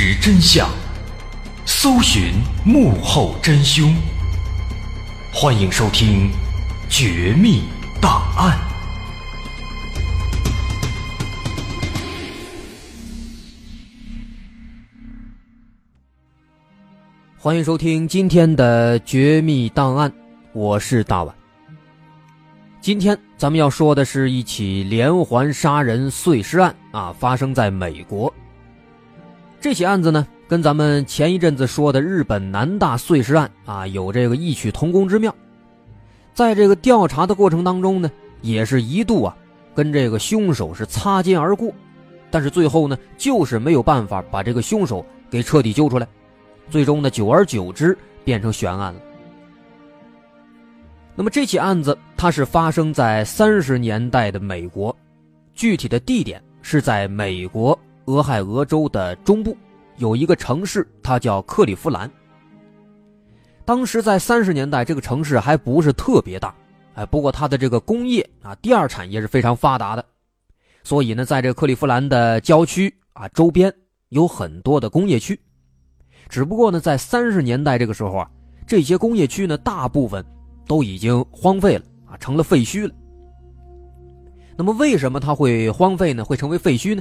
事实真相，搜寻幕后真凶。欢迎收听《绝密档案》，欢迎收听今天的《绝密档案》，我是大碗。今天咱们要说的是一起连环杀人碎尸案啊，发生在美国。这起案子呢，跟咱们前一阵子说的日本南大碎尸案啊，有这个异曲同工之妙。在这个调查的过程当中呢，也是一度啊，跟这个凶手是擦肩而过，但是最后呢，就是没有办法把这个凶手给彻底揪出来，最终呢，久而久之变成悬案了。那么这起案子它是发生在三十年代的美国，具体的地点是在美国俄亥俄州的中部，有一个城市，它叫克利夫兰。当时在三十年代，这个城市还不是特别大，哎，不过它的这个工业啊，第二产业是非常发达的，所以呢，在这克利夫兰的郊区啊周边有很多的工业区，只不过呢，在三十年代这个时候啊，这些工业区呢，大部分。都已经荒废了啊，成了废墟了。那么为什么它会荒废呢？会成为废墟呢？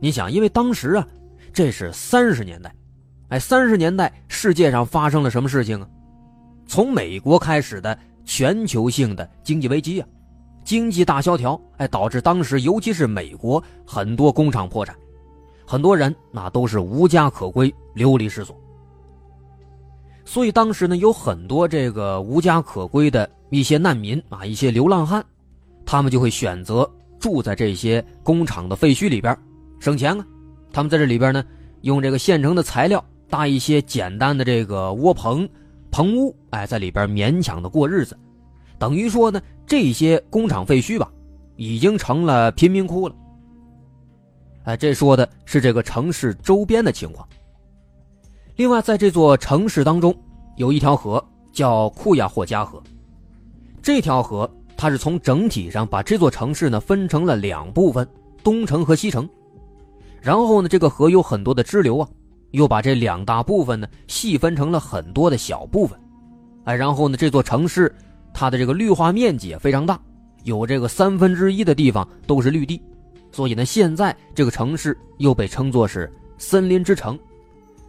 你想，因为当时啊，这是三十年代，哎，三十年代世界上发生了什么事情啊？从美国开始的全球性的经济危机啊，经济大萧条，哎，导致当时尤其是美国很多工厂破产，很多人那都是无家可归，流离失所。所以当时呢，有很多这个无家可归的一些难民啊，一些流浪汉，他们就会选择住在这些工厂的废墟里边，省钱啊。他们在这里边呢，用这个现成的材料搭一些简单的这个窝棚、棚屋，哎，在里边勉强的过日子。等于说呢，这些工厂废墟吧，已经成了贫民窟了。哎，这说的是这个城市周边的情况。另外，在这座城市当中，有一条河叫库亚霍加河。这条河它是从整体上把这座城市呢分成了两部分，东城和西城。然后呢，这个河有很多的支流啊，又把这两大部分呢细分成了很多的小部分。哎，然后呢，这座城市它的这个绿化面积也非常大，有这个三分之一的地方都是绿地，所以呢，现在这个城市又被称作是森林之城。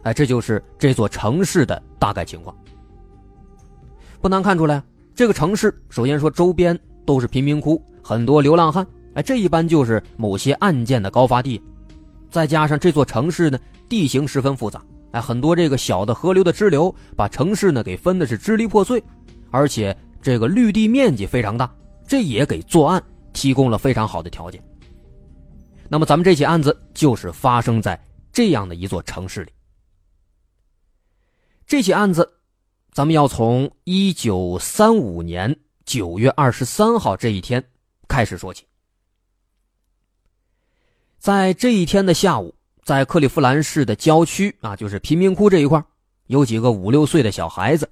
哎，这就是这座城市的大概情况。不难看出来，这个城市首先说周边都是贫民窟，很多流浪汉。哎，这一般就是某些案件的高发地。再加上这座城市呢，地形十分复杂，哎，很多这个小的河流的支流把城市呢给分的是支离破碎，而且这个绿地面积非常大，这也给作案提供了非常好的条件。那么，咱们这起案子就是发生在这样的一座城市里。这起案子，咱们要从一九三五年九月二十三号这一天开始说起。在这一天的下午，在克利夫兰市的郊区啊，就是贫民窟这一块，有几个五六岁的小孩子。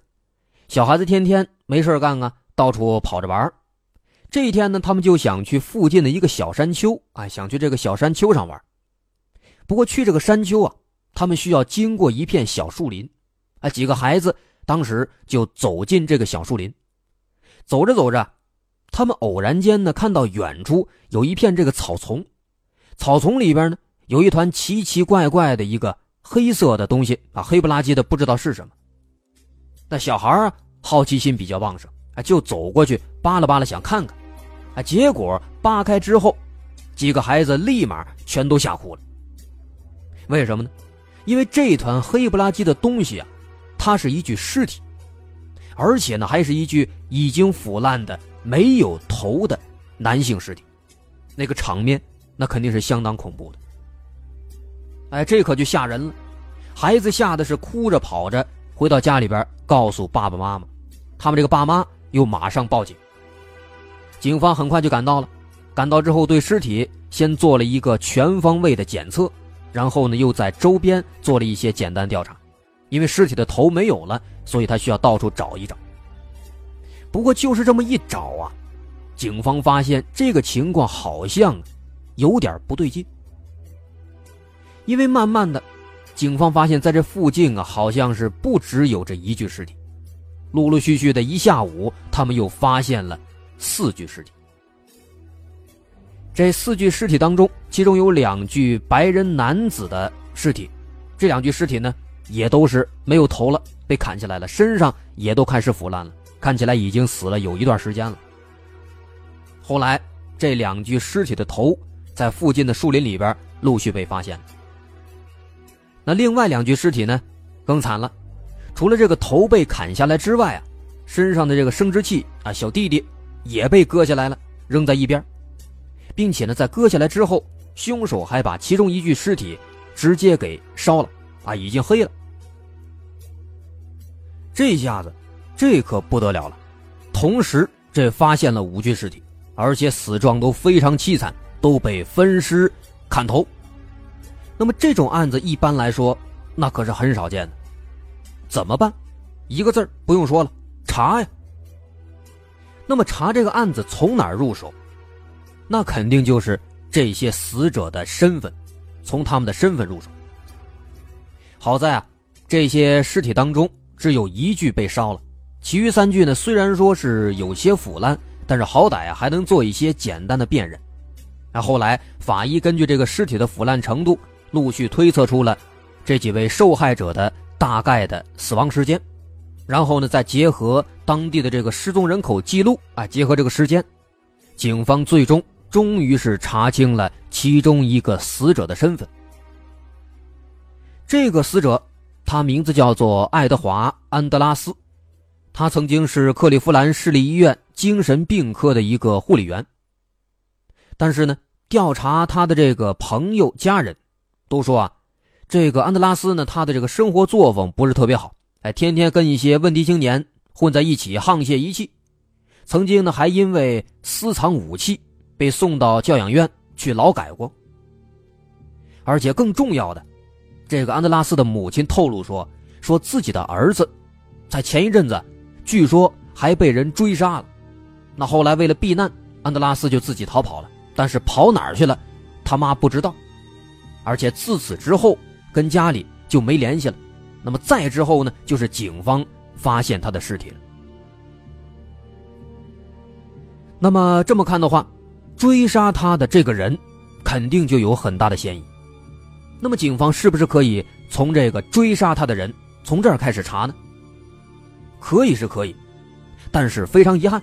小孩子天天没事干啊，到处跑着玩。这一天呢，他们就想去附近的一个小山丘啊，想去这个小山丘上玩。不过去这个山丘啊，他们需要经过一片小树林。啊，几个孩子当时就走进这个小树林，走着走着，他们偶然间呢看到远处有一片这个草丛，草丛里边呢有一团奇奇怪怪的一个黑色的东西啊，黑不拉几的，不知道是什么。那小孩啊好奇心比较旺盛，啊就走过去扒拉扒拉想看看，啊结果扒开之后，几个孩子立马全都吓哭了。为什么呢？因为这团黑不拉几的东西啊。它是一具尸体，而且呢，还是一具已经腐烂的、没有头的男性尸体，那个场面那肯定是相当恐怖的。哎，这可就吓人了，孩子吓得是哭着跑着回到家里边，告诉爸爸妈妈，他们这个爸妈又马上报警。警方很快就赶到了，赶到之后对尸体先做了一个全方位的检测，然后呢，又在周边做了一些简单调查。因为尸体的头没有了，所以他需要到处找一找。不过就是这么一找啊，警方发现这个情况好像有点不对劲。因为慢慢的，警方发现在这附近啊，好像是不只有这一具尸体，陆陆续续的一下午，他们又发现了四具尸体。这四具尸体当中，其中有两具白人男子的尸体，这两具尸体呢，也都是没有头了，被砍下来了，身上也都开始腐烂了，看起来已经死了有一段时间了。后来，这两具尸体的头在附近的树林里边陆续被发现了。那另外两具尸体呢，更惨了，除了这个头被砍下来之外啊，身上的这个生殖器啊，小弟弟也被割下来了，扔在一边。并且呢，在割下来之后，凶手还把其中一具尸体直接给烧了，啊，已经黑了。这下子，这可不得了了。同时，这发现了五具尸体，而且死状都非常凄惨，都被分尸、砍头。那么这种案子一般来说，那可是很少见的。怎么办？一个字不用说了，查呀。那么查这个案子从哪儿入手？那肯定就是这些死者的身份，从他们的身份入手。好在啊，这些尸体当中只有一具被烧了，其余三具呢，虽然说是有些腐烂，但是好歹啊还能做一些简单的辨认。那后来法医根据这个尸体的腐烂程度，陆续推测出了这几位受害者的大概的死亡时间，然后呢，再结合当地的这个失踪人口记录啊，结合这个时间，警方最终。终于是查清了其中一个死者的身份。这个死者，他名字叫做爱德华·安德拉斯，他曾经是克利夫兰市立医院精神病科的一个护理员。但是呢，调查他的这个朋友、家人，都说啊，这个安德拉斯呢，他的这个生活作风不是特别好，哎，天天跟一些问题青年混在一起，沆瀣一气。曾经呢，还因为私藏武器。被送到教养院去劳改过，而且更重要的，这个安德拉斯的母亲透露说，说自己的儿子，在前一阵子，据说还被人追杀了。那后来为了避难，安德拉斯就自己逃跑了，但是跑哪儿去了，他妈不知道。而且自此之后，跟家里就没联系了。那么再之后呢，就是警方发现他的尸体了。那么这么看的话。追杀他的这个人，肯定就有很大的嫌疑。那么，警方是不是可以从这个追杀他的人从这儿开始查呢？可以是可以，但是非常遗憾，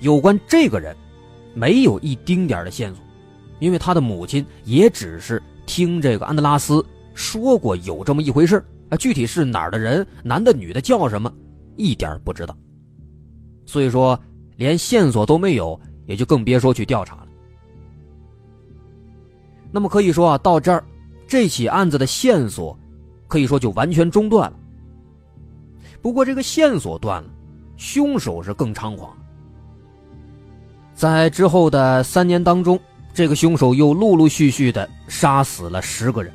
有关这个人，没有一丁点的线索，因为他的母亲也只是听这个安德拉斯说过有这么一回事啊，具体是哪儿的人，男的女的叫什么，一点不知道。所以说，连线索都没有，也就更别说去调查了。那么可以说啊，到这儿，这起案子的线索，可以说就完全中断了。不过这个线索断了，凶手是更猖狂。在之后的三年当中，这个凶手又陆陆续续的杀死了十个人，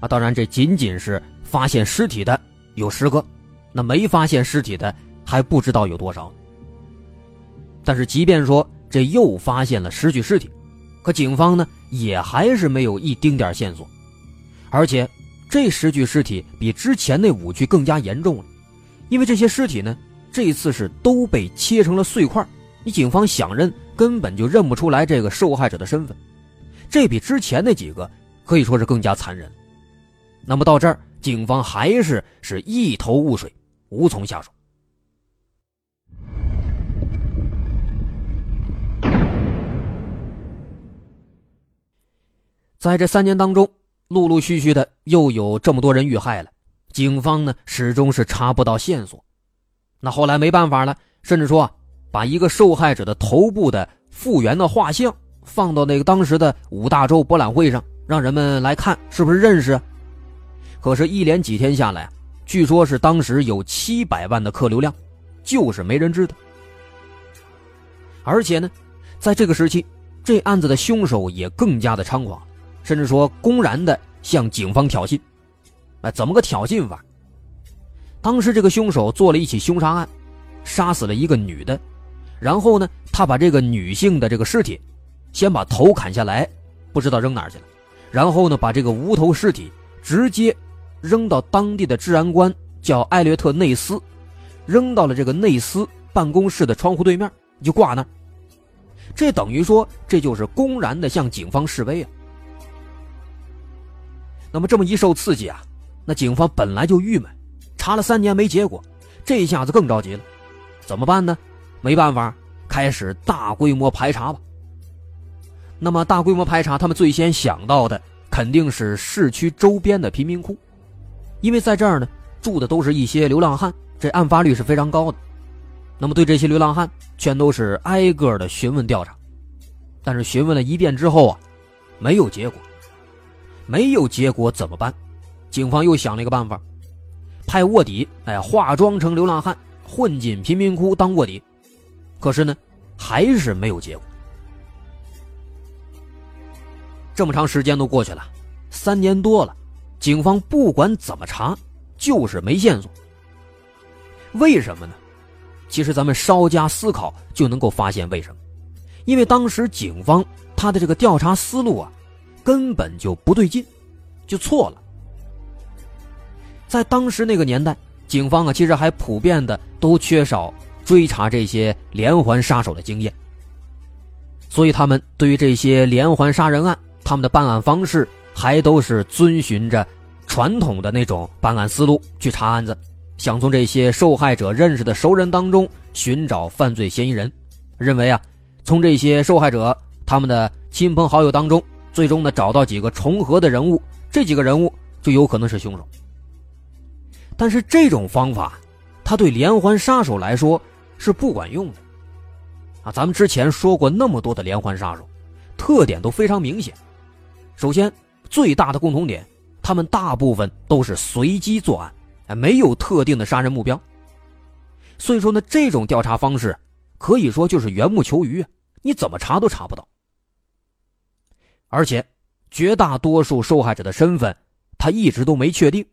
啊，当然这仅仅是发现尸体的有十个，那没发现尸体的还不知道有多少。但是即便说这又发现了十具尸体。可警方呢，也还是没有一丁点线索，而且这十具尸体比之前那五具更加严重了，因为这些尸体呢，这次是都被切成了碎块，你警方想认根本就认不出来这个受害者的身份，这比之前那几个可以说是更加残忍。那么到这儿，警方还是是一头雾水，无从下手。在这三年当中，陆陆续续的又有这么多人遇害了，警方呢始终是查不到线索。那后来没办法了，甚至说把一个受害者的头部的复原的画像放到那个当时的五大洲博览会上，让人们来看是不是认识。可是，一连几天下来，据说是当时有七百万的客流量，就是没人知道。而且呢，在这个时期，这案子的凶手也更加的猖狂。甚至说公然的向警方挑衅，哎，怎么个挑衅法？当时这个凶手做了一起凶杀案，杀死了一个女的，然后呢，他把这个女性的这个尸体，先把头砍下来，不知道扔哪去了，然后呢，把这个无头尸体直接扔到当地的治安官叫艾略特内斯，扔到了这个内斯办公室的窗户对面，就挂那儿。这等于说，这就是公然的向警方示威啊。那么这么一受刺激啊，那警方本来就郁闷，查了三年没结果，这一下子更着急了，怎么办呢？没办法，开始大规模排查吧。那么大规模排查，他们最先想到的肯定是市区周边的贫民窟，因为在这儿呢住的都是一些流浪汉，这案发率是非常高的。那么对这些流浪汉，全都是挨个的询问调查，但是询问了一遍之后啊，没有结果。没有结果怎么办？警方又想了一个办法，派卧底，哎，化妆成流浪汉，混进贫民窟当卧底。可是呢，还是没有结果。这么长时间都过去了，三年多了，警方不管怎么查，就是没线索。为什么呢？其实咱们稍加思考就能够发现为什么，因为当时警方他的这个调查思路啊。根本就不对劲，就错了。在当时那个年代，警方啊，其实还普遍的都缺少追查这些连环杀手的经验，所以他们对于这些连环杀人案，他们的办案方式还都是遵循着传统的那种办案思路去查案子，想从这些受害者认识的熟人当中寻找犯罪嫌疑人，认为啊，从这些受害者他们的亲朋好友当中。最终呢，找到几个重合的人物，这几个人物就有可能是凶手。但是这种方法，他对连环杀手来说是不管用的。啊，咱们之前说过那么多的连环杀手，特点都非常明显。首先，最大的共同点，他们大部分都是随机作案，没有特定的杀人目标。所以说呢，这种调查方式可以说就是缘木求鱼，你怎么查都查不到。而且，绝大多数受害者的身份，他一直都没确定。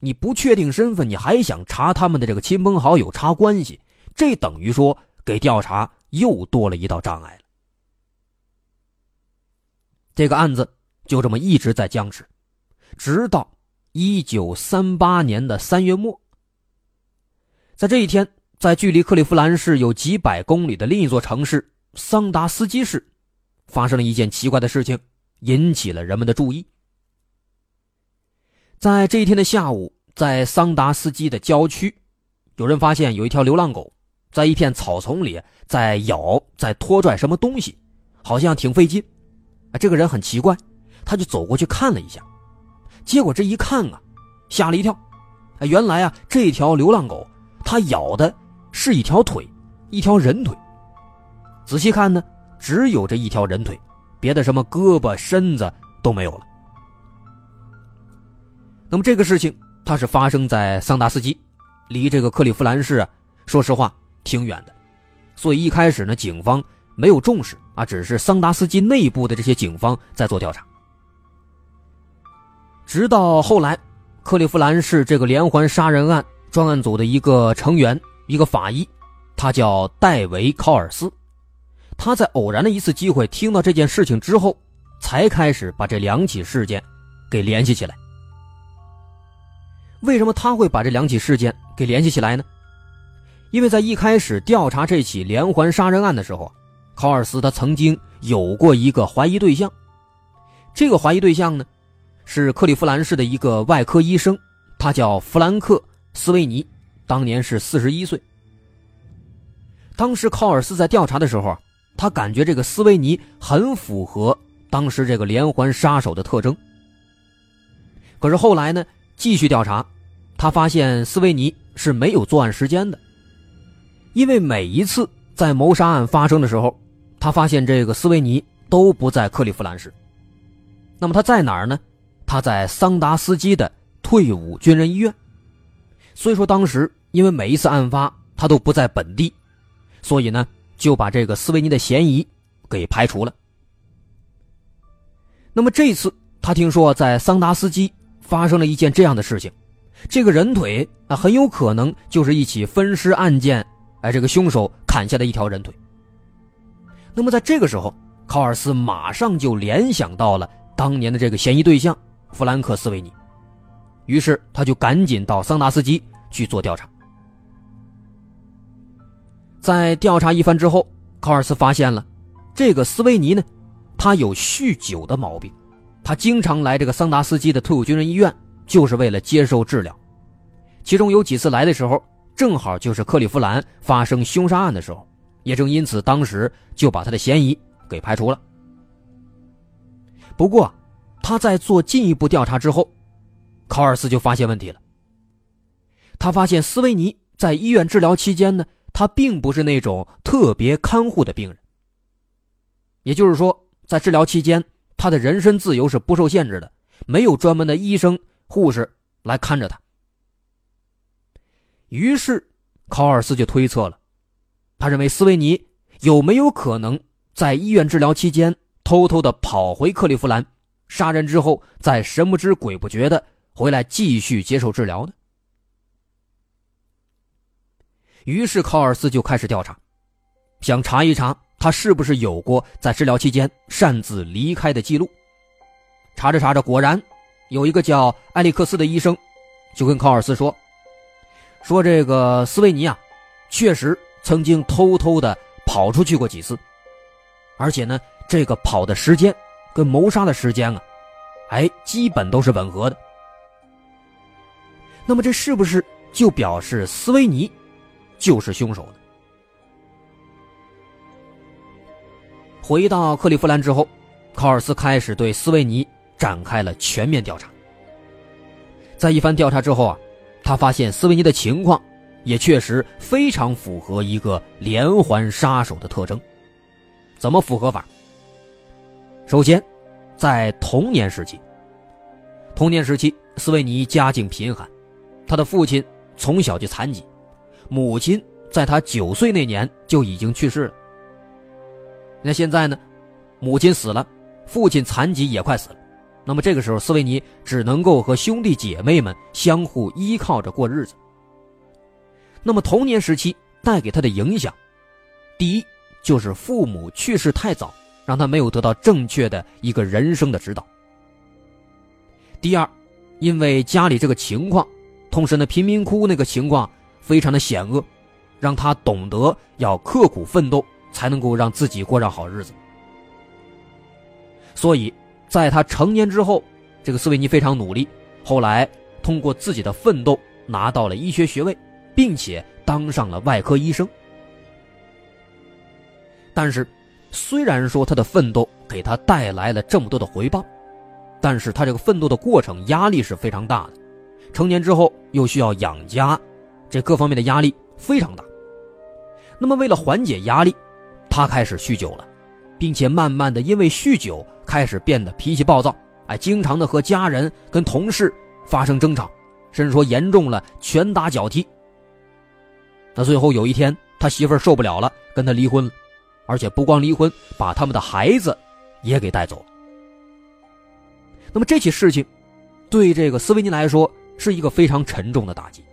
你不确定身份，你还想查他们的这个亲朋好友、查关系，这等于说给调查又多了一道障碍了。这个案子就这么一直在僵持，直到一九三八年的三月末。在这一天，在距离克利夫兰市有几百公里的另一座城市桑达斯基市。发生了一件奇怪的事情，引起了人们的注意。在这一天的下午，在桑达斯基的郊区，有人发现有一条流浪狗在一片草丛里在咬、在拖拽什么东西，好像挺费劲。啊，这个人很奇怪，他就走过去看了一下，结果这一看啊，吓了一跳。啊，原来啊，这条流浪狗它咬的是一条腿，一条人腿。仔细看呢。只有这一条人腿，别的什么胳膊、身子都没有了。那么这个事情，它是发生在桑达斯基，离这个克利夫兰市啊，说实话挺远的，所以一开始呢，警方没有重视啊，只是桑达斯基内部的这些警方在做调查。直到后来，克利夫兰市这个连环杀人案专案组的一个成员，一个法医，他叫戴维·考尔斯。他在偶然的一次机会听到这件事情之后，才开始把这两起事件给联系起来。为什么他会把这两起事件给联系起来呢？因为在一开始调查这起连环杀人案的时候，考尔斯他曾经有过一个怀疑对象，这个怀疑对象呢，是克利夫兰市的一个外科医生，他叫弗兰克·斯维尼，当年是四十一岁。当时考尔斯在调查的时候。他感觉这个斯维尼很符合当时这个连环杀手的特征。可是后来呢，继续调查，他发现斯维尼是没有作案时间的，因为每一次在谋杀案发生的时候，他发现这个斯维尼都不在克利夫兰市。那么他在哪儿呢？他在桑达斯基的退伍军人医院。所以说，当时因为每一次案发他都不在本地，所以呢。就把这个斯维尼的嫌疑给排除了。那么这次他听说在桑达斯基发生了一件这样的事情，这个人腿啊很有可能就是一起分尸案件，哎，这个凶手砍下的一条人腿。那么在这个时候，考尔斯马上就联想到了当年的这个嫌疑对象弗兰克斯维尼，于是他就赶紧到桑达斯基去做调查。在调查一番之后，考尔斯发现了这个斯维尼呢，他有酗酒的毛病，他经常来这个桑达斯基的退伍军人医院，就是为了接受治疗。其中有几次来的时候，正好就是克利夫兰发生凶杀案的时候，也正因此，当时就把他的嫌疑给排除了。不过，他在做进一步调查之后，考尔斯就发现问题了。他发现斯维尼在医院治疗期间呢，他并不是那种特别看护的病人。也就是说，在治疗期间，他的人身自由是不受限制的，没有专门的医生、护士来看着他。于是，考尔斯就推测了，他认为斯维尼有没有可能在医院治疗期间偷偷的跑回克利夫兰，杀人之后再神不知鬼不觉的回来继续接受治疗呢？于是，考尔斯就开始调查，想查一查他是不是有过在治疗期间擅自离开的记录。查着查着，果然有一个叫艾利克斯的医生就跟考尔斯说。说这个斯维尼啊，确实曾经偷偷的跑出去过几次，而且呢，这个跑的时间跟谋杀的时间啊，哎，基本都是吻合的。那么这是不是就表示斯维尼就是凶手呢？回到克利夫兰之后，考尔斯开始对斯维尼展开了全面调查。在一番调查之后啊。他发现斯维尼的情况，也确实非常符合一个连环杀手的特征。怎么符合法？首先，在童年时期，童年时期斯维尼家境贫寒，他的父亲从小就残疾，母亲在他九岁那年就已经去世了。那现在呢，母亲死了，父亲残疾也快死了。那么这个时候，斯维尼只能够和兄弟姐妹们相互依靠着过日子。那么童年时期带给他的影响，第一就是父母去世太早，让他没有得到正确的一个人生的指导。第二，因为家里这个情况，同时呢贫民窟那个情况非常的险恶，让他懂得要刻苦奋斗，才能够让自己过上好日子。所以。在他成年之后，这个斯维尼非常努力，后来通过自己的奋斗拿到了医学学位，并且当上了外科医生。但是，虽然说他的奋斗给他带来了这么多的回报，但是他这个奋斗的过程压力是非常大的。成年之后又需要养家，这各方面的压力非常大。那么，为了缓解压力，他开始酗酒了。并且慢慢的，因为酗酒开始变得脾气暴躁，哎，经常的和家人、跟同事发生争吵，甚至说严重了拳打脚踢。那最后有一天，他媳妇儿受不了了，跟他离婚了，而且不光离婚，把他们的孩子也给带走了。那么这起事情，对这个斯维尼来说是一个非常沉重的打击。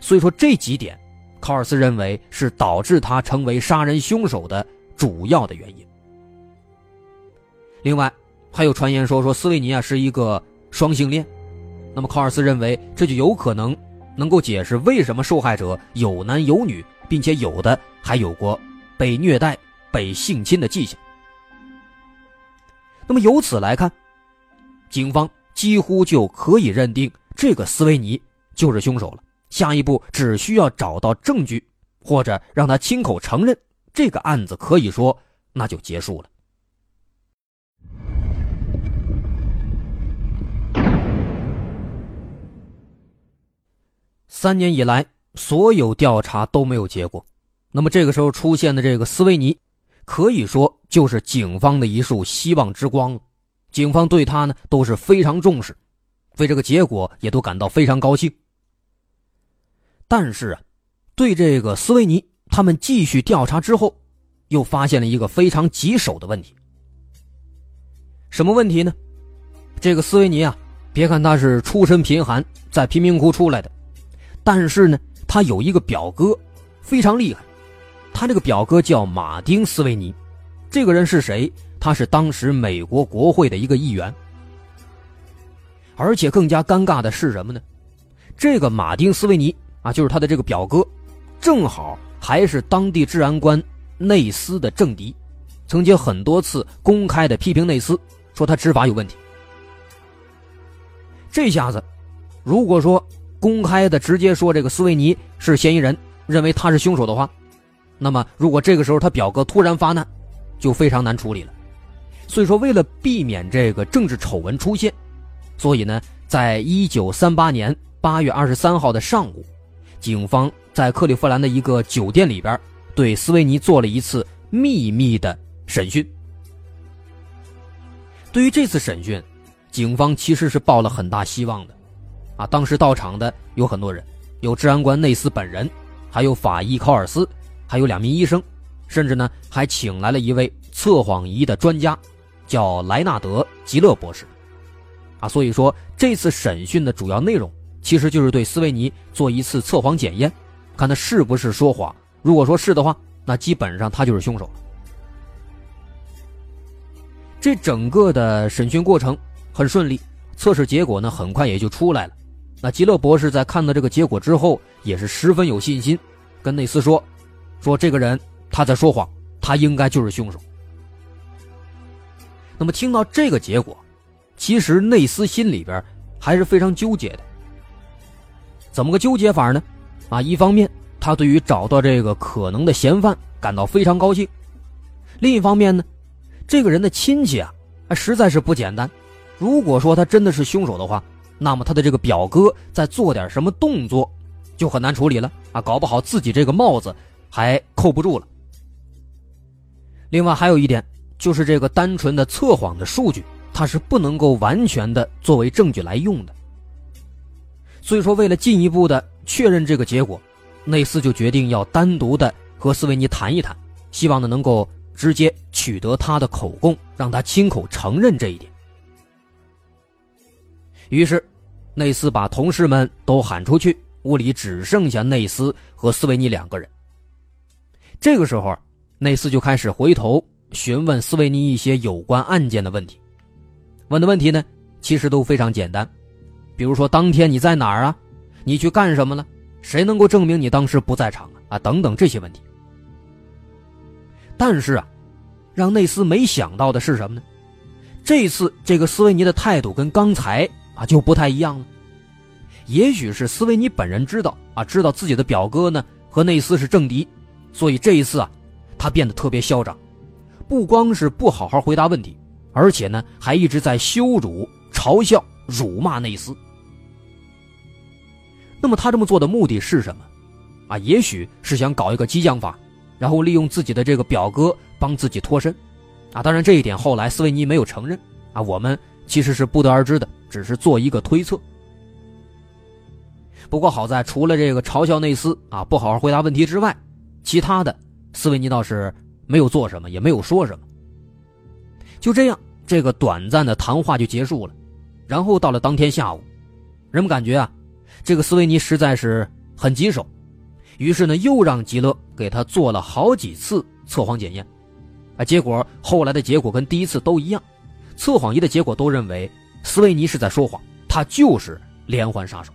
所以说这几点，考尔斯认为是导致他成为杀人凶手的。主要的原因。另外，还有传言说说斯维尼啊是一个双性恋，那么考尔斯认为这就有可能能够解释为什么受害者有男有女，并且有的还有过被虐待、被性侵的迹象。那么由此来看，警方几乎就可以认定这个斯维尼就是凶手了。下一步只需要找到证据，或者让他亲口承认。这个案子可以说那就结束了。三年以来，所有调查都没有结果。那么这个时候出现的这个斯维尼，可以说就是警方的一束希望之光。警方对他呢都是非常重视，对这个结果也都感到非常高兴。但是啊，对这个斯维尼。他们继续调查之后，又发现了一个非常棘手的问题。什么问题呢？这个斯维尼啊，别看他是出身贫寒，在贫民窟出来的，但是呢，他有一个表哥，非常厉害。他这个表哥叫马丁·斯维尼，这个人是谁？他是当时美国国会的一个议员。而且更加尴尬的是什么呢？这个马丁·斯维尼啊，就是他的这个表哥，正好还是当地治安官内斯的政敌，曾经很多次公开的批评内斯，说他执法有问题。这下子，如果说公开的直接说这个斯维尼是嫌疑人，认为他是凶手的话，那么如果这个时候他表哥突然发难，就非常难处理了。所以说，为了避免这个政治丑闻出现，所以呢，在一九三八年八月二十三号的上午，警方在克利夫兰的一个酒店里边，对斯维尼做了一次秘密的审讯。对于这次审讯，警方其实是抱了很大希望的，啊，当时到场的有很多人，有治安官内斯本人，还有法医考尔斯，还有两名医生，甚至呢还请来了一位测谎仪的专家。叫莱纳德·吉勒博士，啊，所以说这次审讯的主要内容其实就是对斯维尼做一次测谎检验，看他是不是说谎。如果说是的话，那基本上他就是凶手。这整个的审讯过程很顺利，测试结果呢很快也就出来了。那吉勒博士在看到这个结果之后，也是十分有信心，跟内斯说：“说这个人他在说谎，他应该就是凶手。”那么听到这个结果，其实内斯心里边还是非常纠结的。怎么个纠结法呢？啊，一方面他对于找到这个可能的嫌犯感到非常高兴，另一方面呢，这个人的亲戚啊，实在是不简单。如果说他真的是凶手的话，那么他的这个表哥在做点什么动作，就很难处理了啊，搞不好自己这个帽子还扣不住了。另外还有一点。就是这个单纯的测谎的数据，它是不能够完全的作为证据来用的。所以说，为了进一步的确认这个结果，内斯就决定要单独的和斯维尼谈一谈，希望呢能够直接取得他的口供，让他亲口承认这一点。于是，内斯把同事们都喊出去，屋里只剩下内斯和斯维尼两个人。这个时候，内斯就开始回头。询问斯维尼一些有关案件的问题，问的问题呢，其实都非常简单，比如说当天你在哪儿啊？你去干什么了？谁能够证明你当时不在场啊？啊，等等这些问题。但是啊，让内斯没想到的是什么呢？这次这个斯维尼的态度跟刚才啊就不太一样了。也许是斯维尼本人知道啊，知道自己的表哥呢和内斯是政敌，所以这一次啊，他变得特别嚣张。不光是不好好回答问题，而且呢，还一直在羞辱、嘲笑、辱骂内斯。那么他这么做的目的是什么？啊，也许是想搞一个激将法，然后利用自己的这个表哥帮自己脱身。啊，当然这一点后来斯维尼没有承认。啊，我们其实是不得而知的，只是做一个推测。不过好在除了这个嘲笑内斯啊不好好回答问题之外，其他的斯维尼倒是。没有做什么，也没有说什么。就这样，这个短暂的谈话就结束了。然后到了当天下午，人们感觉啊，这个斯维尼实在是很棘手，于是呢，又让吉勒给他做了好几次测谎检验。啊，结果后来的结果跟第一次都一样，测谎仪的结果都认为斯维尼是在说谎，他就是连环杀手。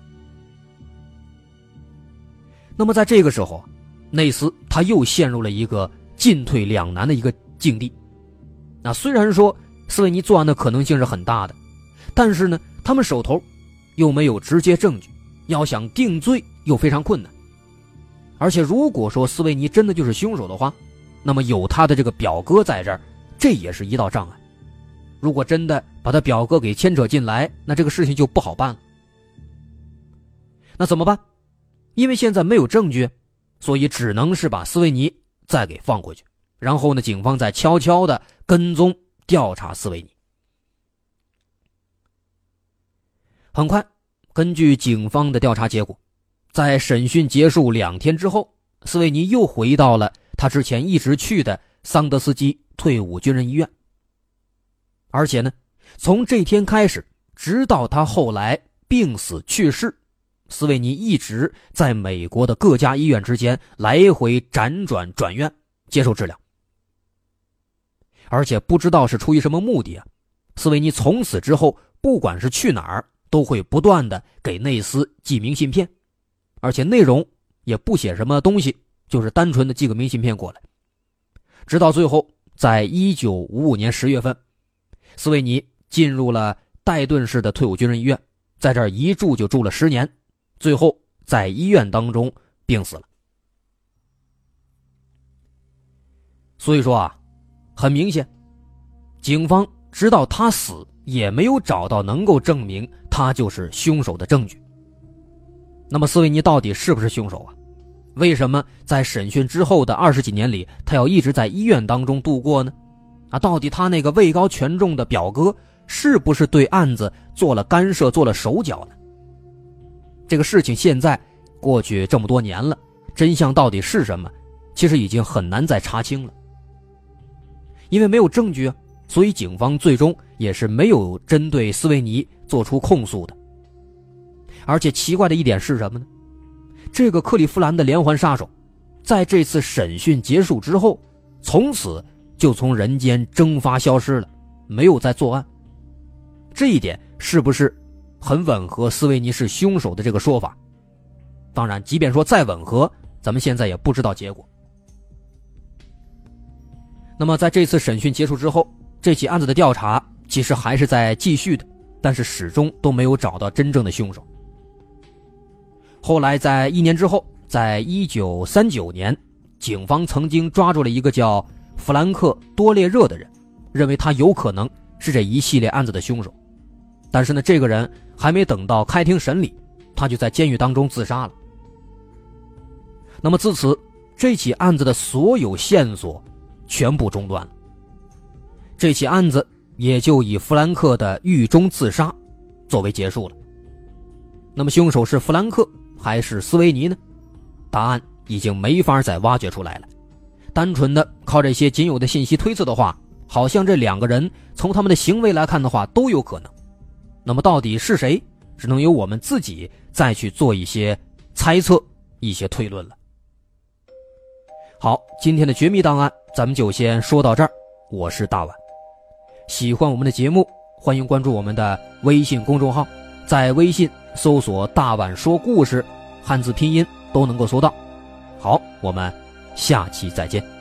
那么在这个时候，内斯他又陷入了一个。进退两难的一个境地。那虽然说斯维尼作案的可能性是很大的，但是呢，他们手头又没有直接证据，要想定罪又非常困难。而且，如果说斯维尼真的就是凶手的话，那么有他的这个表哥在这儿，这也是一道障碍。如果真的把他表哥给牵扯进来，那这个事情就不好办了。那怎么办？因为现在没有证据，所以只能是把斯维尼。再给放回去，然后呢？警方再悄悄的跟踪调查斯维尼。很快，根据警方的调查结果，在审讯结束两天之后，斯维尼又回到了他之前一直去的桑德斯基退伍军人医院。而且呢，从这天开始，直到他后来病死去世。斯维尼一直在美国的各家医院之间来回辗转转院接受治疗，而且不知道是出于什么目的啊，斯维尼从此之后不管是去哪儿都会不断的给内斯寄明信片，而且内容也不写什么东西，就是单纯的寄个明信片过来。直到最后，在一九五五年十月份，斯维尼进入了戴顿市的退伍军人医院，在这儿一住就住了十年，最后在医院当中病死了。所以说啊，很明显，警方直到他死也没有找到能够证明他就是凶手的证据。那么，斯维尼到底是不是凶手啊？为什么在审讯之后的二十几年里，他要一直在医院当中度过呢？啊，到底他那个位高权重的表哥是不是对案子做了干涉、做了手脚呢？这个事情现在过去这么多年了，真相到底是什么？其实已经很难再查清了，因为没有证据啊，所以警方最终也是没有针对斯维尼做出控诉的。而且奇怪的一点是什么呢？这个克利夫兰的连环杀手，在这次审讯结束之后，从此就从人间蒸发消失了，没有再作案。这一点是不是很吻合斯维尼是凶手的这个说法？当然，即便说再吻合，咱们现在也不知道结果。那么，在这次审讯结束之后，这起案子的调查其实还是在继续的，但是始终都没有找到真正的凶手。后来，在一年之后，在一九三九年，警方曾经抓住了一个叫弗兰克·多列热的人，认为他有可能是这一系列案子的凶手。但是呢，这个人还没等到开庭审理，他就在监狱当中自杀了。那么自此，这起案子的所有线索全部中断了。这起案子也就以弗兰克的狱中自杀作为结束了。那么，凶手是弗兰克。还是斯维尼呢？答案已经没法再挖掘出来了。单纯的靠这些仅有的信息推测的话，好像这两个人从他们的行为来看的话都有可能。那么到底是谁，只能由我们自己再去做一些猜测、一些推论了。好，今天的绝密档案咱们就先说到这儿。我是大碗，喜欢我们的节目，欢迎关注我们的微信公众号，在微信。搜索“大碗说故事”，汉字拼音都能够搜到。好，我们下期再见。